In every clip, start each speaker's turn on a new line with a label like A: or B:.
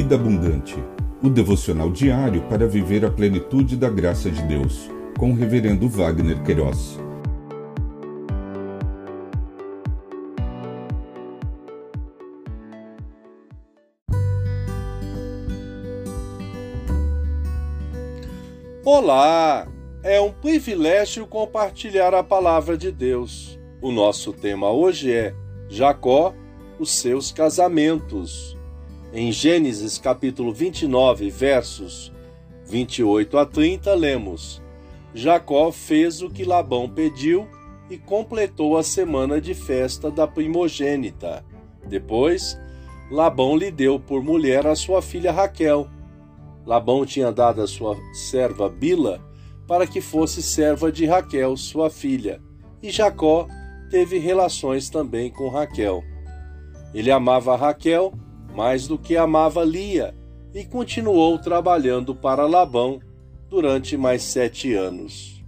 A: Vida Abundante, o devocional diário para viver a plenitude da graça de Deus, com o Reverendo Wagner Queiroz.
B: Olá! É um privilégio compartilhar a palavra de Deus. O nosso tema hoje é Jacó, os seus casamentos. Em Gênesis capítulo 29, versos 28 a 30, lemos: Jacó fez o que Labão pediu e completou a semana de festa da primogênita. Depois, Labão lhe deu por mulher a sua filha Raquel Labão tinha dado a sua serva Bila para que fosse serva de Raquel, sua filha, e Jacó teve relações também com Raquel. Ele amava Raquel mais do que amava Lia e continuou trabalhando para Labão durante mais sete anos.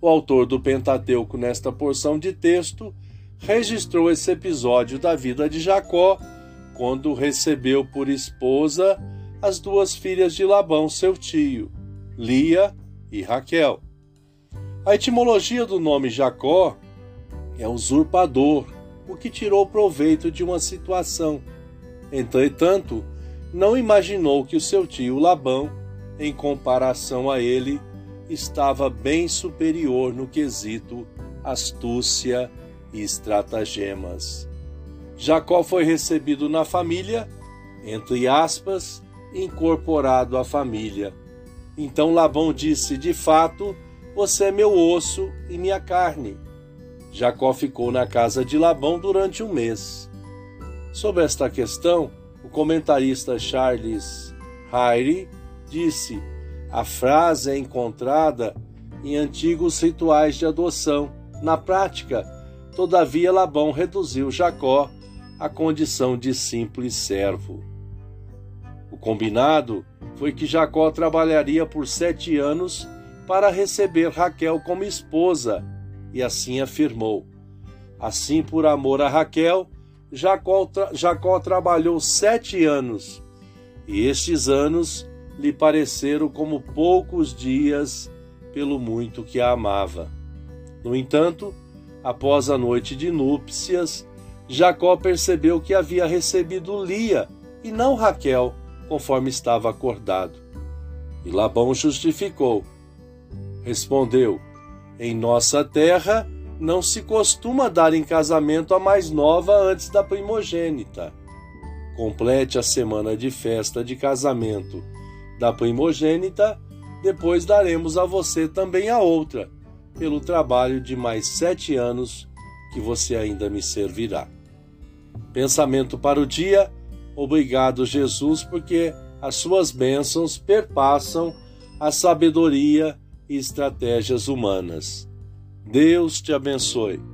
B: O autor do Pentateuco, nesta porção de texto, registrou esse episódio da vida de Jacó quando recebeu por esposa as duas filhas de Labão, seu tio, Lia e Raquel. A etimologia do nome Jacó é usurpador, o que tirou proveito de uma situação. Entretanto, não imaginou que o seu tio Labão, em comparação a ele, estava bem superior no quesito astúcia e estratagemas. Jacó foi recebido na família, entre aspas, incorporado à família. Então Labão disse: De fato, você é meu osso e minha carne. Jacó ficou na casa de Labão durante um mês. Sobre esta questão, o comentarista Charles Hyre disse: a frase é encontrada em antigos rituais de adoção. Na prática, todavia, Labão reduziu Jacó à condição de simples servo. O combinado foi que Jacó trabalharia por sete anos para receber Raquel como esposa, e assim afirmou. Assim, por amor a Raquel, Jacó, Jacó trabalhou sete anos, e estes anos lhe pareceram como poucos dias pelo muito que a amava. No entanto, após a noite de núpcias, Jacó percebeu que havia recebido Lia e não Raquel, conforme estava acordado. E Labão justificou. Respondeu: Em nossa terra não se costuma dar em casamento a mais nova antes da primogênita. Complete a semana de festa de casamento da primogênita, depois daremos a você também a outra, pelo trabalho de mais sete anos que você ainda me servirá. Pensamento para o dia Obrigado, Jesus, porque as suas bênçãos perpassam a sabedoria e estratégias humanas. Deus te abençoe.